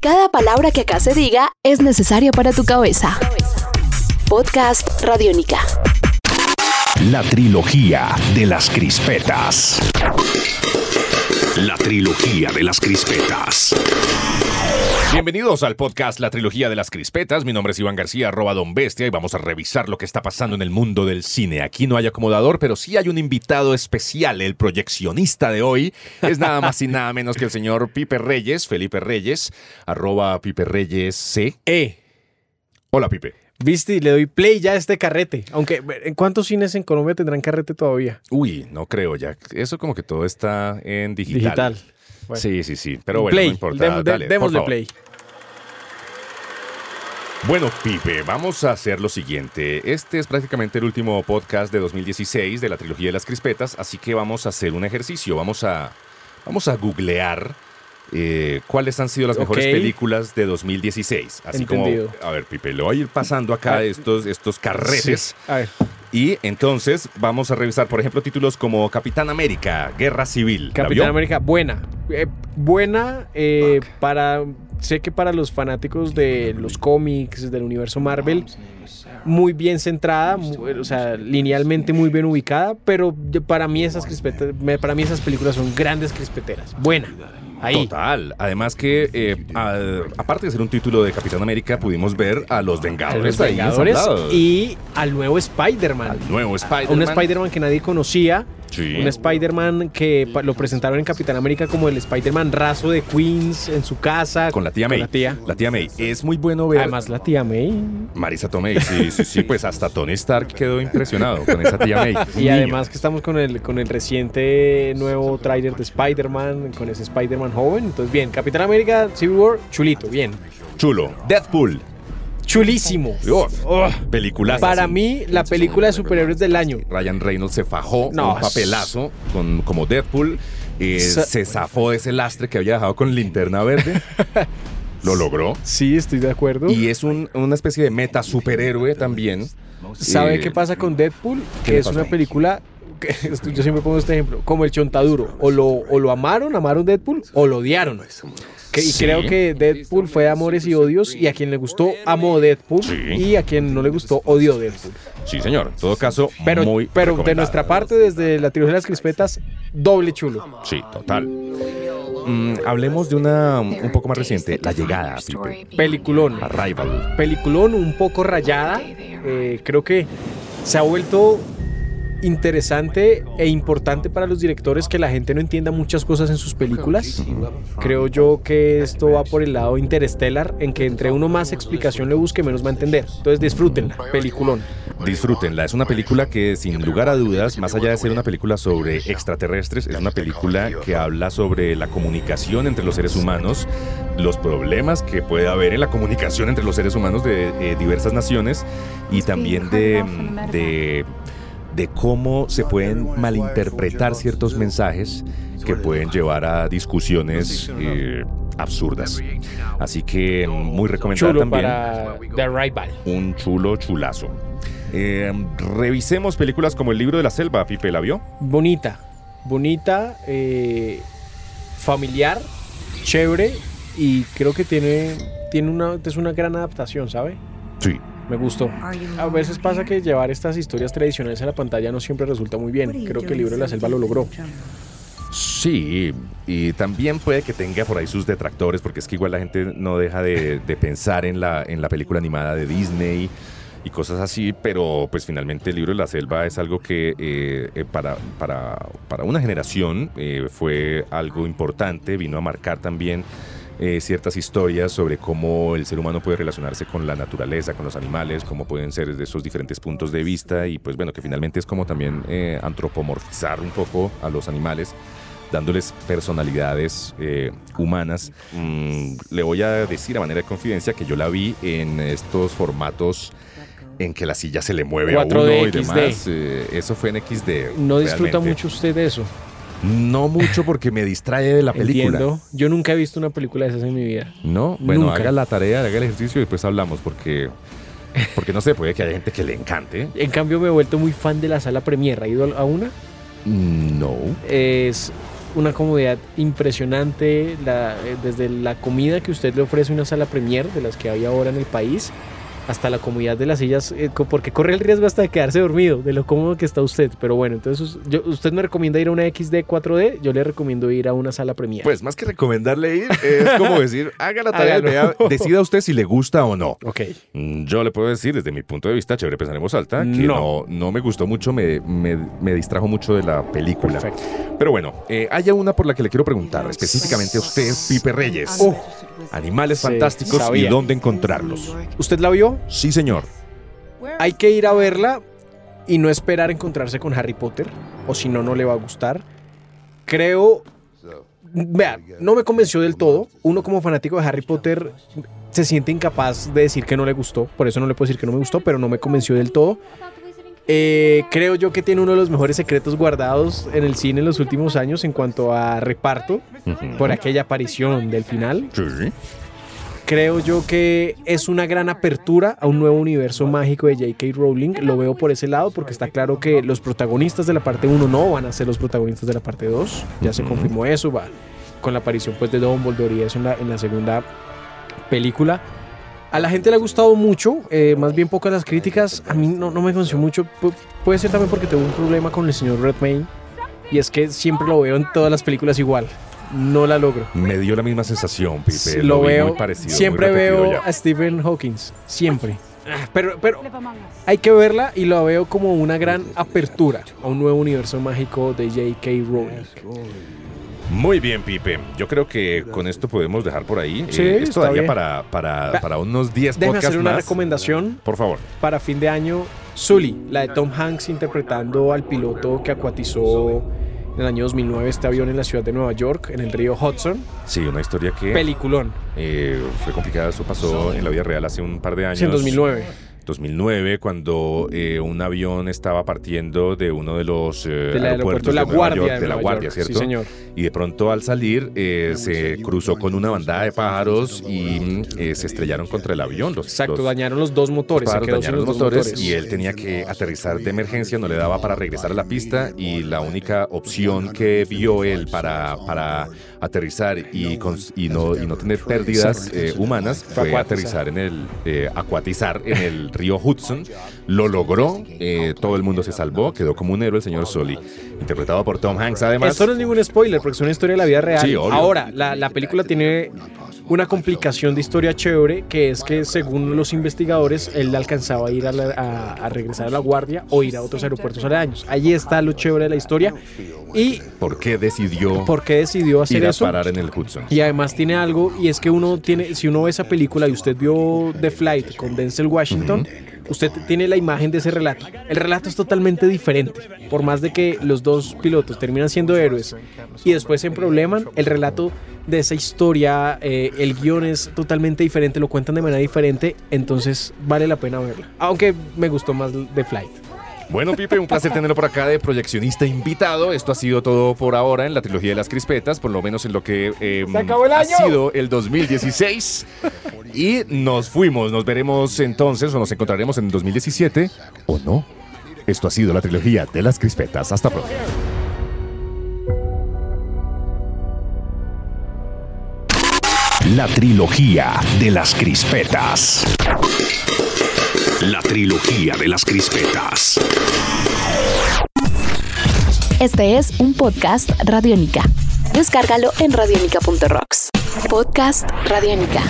Cada palabra que acá se diga es necesaria para tu cabeza. Podcast Radiónica. La trilogía de las crispetas. La trilogía de las crispetas. Bienvenidos al podcast La Trilogía de las Crispetas. Mi nombre es Iván García, arroba Don Bestia, y vamos a revisar lo que está pasando en el mundo del cine. Aquí no hay acomodador, pero sí hay un invitado especial. El proyeccionista de hoy es nada más y nada menos que el señor Pipe Reyes, Felipe Reyes, arroba Pipe Reyes C. Eh, Hola, Pipe. viste, y le doy play ya a este carrete. Aunque, ¿en cuántos cines en Colombia tendrán carrete todavía? Uy, no creo ya. Eso como que todo está en digital. Digital. Bueno. Sí, sí, sí. Pero bueno, play, no importa. Dale, démosle play. Bueno, Pipe, vamos a hacer lo siguiente. Este es prácticamente el último podcast de 2016 de la trilogía de las crispetas, así que vamos a hacer un ejercicio. Vamos a, vamos a googlear eh, cuáles han sido las mejores películas de 2016. Así Entendido. como, a ver, Pipe, le voy a ir pasando acá Ah, estos, estos carretes. Sí. A ver, Y entonces vamos a revisar, por ejemplo, títulos como Capitán América, Guerra Civil. ¿La Capitán? América, buena. Eh, buena eh, para. Sé que para los fanáticos de los cómics, del universo Marvel, muy bien centrada, mu- o sea, linealmente muy bien ubicada, pero para mí esas para mí esas películas son grandes crispeteras. Buena. Ahí. Total. Además que, eh, a- aparte de ser un título de Capitán América, pudimos ver a los A Vengadores, los Vengadores y al nuevo Spider-Man. al nuevo Spider-Man. Un Spider-Man que nadie conocía. Sí. Un Spider-Man que lo presentaron en Capitán América como el Spider-Man raso de Queens en su casa. Con la tía May. la tía. La tía May. Es muy bueno ver. Además, la tía May. Marisa Tomei, sí, sí, sí, pues hasta Tony Stark quedó impresionado con esa tía May. Y además que estamos con el, con el reciente nuevo tráiler de Spider-Man, con ese Spider-Man joven. Entonces, bien. Capitán América, Civil War, chulito, bien. Chulo. Deadpool. Chulísimo. Uf, peliculaza. para mí, la película de superhéroes del año. Ryan Reynolds se fajó No, un papelazo con, como Deadpool. eh, Sa- se zafó de ese lastre que había dejado con linterna verde. Lo logró. Sí, estoy de acuerdo. Y es un- una especie de meta superhéroe también. ¿Sabe Eh, qué pasa con Deadpool? ¿qué Que es pasó? una película. yo siempre pongo este ejemplo. Como el chontaduro. O lo, o lo amaron, amaron Deadpool, o lo odiaron. Que- y Sí. creo que Deadpool fue de amores y odios. Y a quien le gustó, amó Deadpool. Sí. Y a quien no le gustó, odió Deadpool. Sí, señor. En todo caso, Pero, muy pero de nuestra parte, desde la trilogía de las crispetas, doble chulo. Sí, total. Mm, hablemos de una un poco más reciente, La Llegada, Pipe. Peliculón. Arrival. Peliculón un poco rayada. Eh, creo que se ha vuelto interesante e importante para los directores que la gente no entienda muchas cosas en sus películas. Creo yo que esto va por el lado interstellar, en que entre uno más explicación le busque, menos va a entender. Entonces disfrútenla, peliculón. Disfrútenla. Es una película que, sin lugar a dudas, más allá de ser una película sobre extraterrestres, es una película que habla sobre la comunicación entre los seres humanos, los problemas que puede haber en la comunicación entre los seres humanos de eh, diversas naciones y también de, de, de cómo se pueden malinterpretar ciertos mensajes que pueden llevar a discusiones eh, absurdas. Así que muy recomendada Chulo también para The un chulo chulazo. Eh, revisemos películas como El libro de la selva, Pipe, ¿la vio? Bonita, bonita, eh, familiar, chévere y creo que tiene, tiene una, es una gran adaptación, ¿sabe? Sí. Me gustó. A veces pasa que llevar estas historias tradicionales a la pantalla no siempre resulta muy bien. Creo que el libro de la selva lo logró. Sí, y también puede que tenga por ahí sus detractores, porque es que igual la gente no deja de, de pensar en la, en la película animada de Disney y cosas así, pero pues finalmente el libro de la selva es algo que eh, eh, para, para, para una generación eh, fue algo importante, vino a marcar también eh, ciertas historias sobre cómo el ser humano puede relacionarse con la naturaleza, con los animales, cómo pueden ser desde esos diferentes puntos de vista y pues bueno, que finalmente es como también eh, antropomorfizar un poco a los animales dándoles personalidades eh, humanas. Mm, le voy a decir a manera de confidencia que yo la vi en estos formatos en que la silla se le mueve a 4D, uno y demás. Eh, eso fue en XD. No disfruta realmente. mucho usted de eso. No mucho porque me distrae de la película. Entiendo. Yo nunca he visto una película de esas en mi vida. No, bueno, Nunca. haga la tarea, haga el ejercicio y después hablamos porque, porque no sé, puede que haya gente que le encante. En cambio, me he vuelto muy fan de la sala Premier. ¿Ha ido a una? No. Es una comodidad impresionante, la- eh, desde la comida que usted le ofrece una sala premier de las que hay ahora en el país, hasta la comodidad de las sillas, eh, porque corre el riesgo hasta de quedarse dormido, de lo cómodo que está usted. Pero bueno, entonces yo- usted me recomienda ir a una XD 4D, yo le recomiendo ir a una sala premier. Pues más que recomendarle ir, es como decir, haga la tarea, vea, decida usted si le gusta o no. ok. Mm, Yo le puedo decir, desde mi punto de vista, chévere pensar en voz alta, que No. no, no me gustó mucho, me, me- me distrajo mucho de la película. Perfecto. Pero bueno, eh, hay una por la que le quiero preguntar, específicamente a usted, Pipe Reyes. Oh. Animales Sí, fantásticos y dónde encontrarlos. ¿Usted la vio? Sí, señor. Hay que ir a verla y no esperar encontrarse con Harry Potter, o si no, no le va a gustar. Creo. Vea, no me convenció del todo. Uno, como fanático de Harry Potter, se siente incapaz de decir que no le gustó. Por eso no le puedo decir que no me gustó, pero no me convenció del todo. Eh, creo yo que tiene uno de los mejores secretos guardados en el cine en los últimos años en cuanto a reparto, por aquella aparición del final. Sí. Creo yo que es una gran apertura a un nuevo universo mágico de J.K. Rowling. Lo veo por ese lado porque está claro que los protagonistas de la parte 1 no van a ser los protagonistas de la parte 2. Ya se confirmó eso, va con la aparición pues de Dumbledore y eso en la, en la segunda película. A la gente le ha gustado mucho, eh, más bien pocas las críticas. A mí no, no me convenció mucho. Pu- puede ser también porque tuve un problema con el señor Redmayne. Y es que siempre lo veo en todas las películas igual. No la logro. Me dio la misma sensación, Pipe. lo, veo. muy parecido, muy siempre veo ya. a Stephen Hawking. Siempre. Ah, Pero, pero hay que verla y lo veo como una gran apertura a un nuevo universo mágico de J.K. Rowling. Muy bien, Pipe. Yo creo que con esto podemos dejar por ahí. Sí, Eh, esto daría bien. para, para, para unos 10 Déjame podcasts hacer una más. recomendación Por favor. para fin de año. Sully, la de Tom Hanks interpretando al piloto que acuatizó en el año 2009 este avión en la ciudad de Nueva York, en el río Hudson. Sí, una historia que Peliculón. eh, fue complicada. Eso pasó en la vida real hace un par de años. Sí, en 2009. 2009, cuando eh, un avión estaba partiendo de uno de los eh, aeropuerto aeropuertos de La Nueva Guardia. York, de de la Nueva Guardia, York. ¿cierto? Sí, señor. Y de pronto al salir eh, se cruzó con una bandada de pájaros y eh, se estrellaron contra el avión. Los, Exacto, los- dañaron los dos motores. sin dañaron los dos motores, y él tenía que aterrizar de emergencia, no le daba para regresar a la pista y la única opción que vio él para, para aterrizar y, cons- y, no, y no tener pérdidas eh, humanas fue aterrizar en el, eh, acuatizar en el río Hudson. Lo logró, eh, todo el mundo se salvó, quedó como un héroe el señor Sully, interpretado por Tom Hanks además. Esto no es ningún spoiler porque es una historia de la vida real. Sí. Ahora, la, la película tiene una complicación de historia chévere que es que según los investigadores él alcanzaba a ir a, la- a- a regresar a la guardia o ir a otros aeropuertos aledaños. Allí está lo chévere de la historia y ¿Por qué decidió por qué decidió hacer ir a eso. parar en el Hudson? Y además tiene algo, y es que uno tiene, si uno ve esa película y usted vio The Flight con Denzel Washington, usted tiene la imagen de ese relato. El relato es totalmente diferente. Por más de que los dos pilotos terminan siendo héroes y después se probleman, el relato de esa historia, eh, el guion es totalmente diferente, lo cuentan de manera diferente, entonces vale la pena verla. Aunque me gustó más The Flight. Bueno, Pipe, un placer tenerlo por acá de proyeccionista invitado. Esto ha sido todo por ahora en la trilogía de las crispetas, por lo menos en lo que eh, ¡Se acabó el ha sido el 2016. y nos fuimos. Nos veremos entonces o nos encontraremos en el 2017 o no. Esto ha sido la trilogía de las crispetas. Hasta pronto. La trilogía de las crispetas. La trilogía de las crispetas. Este es un podcast Radiónica. Descárgalo en radiónica.rocks. Podcast Radiónica.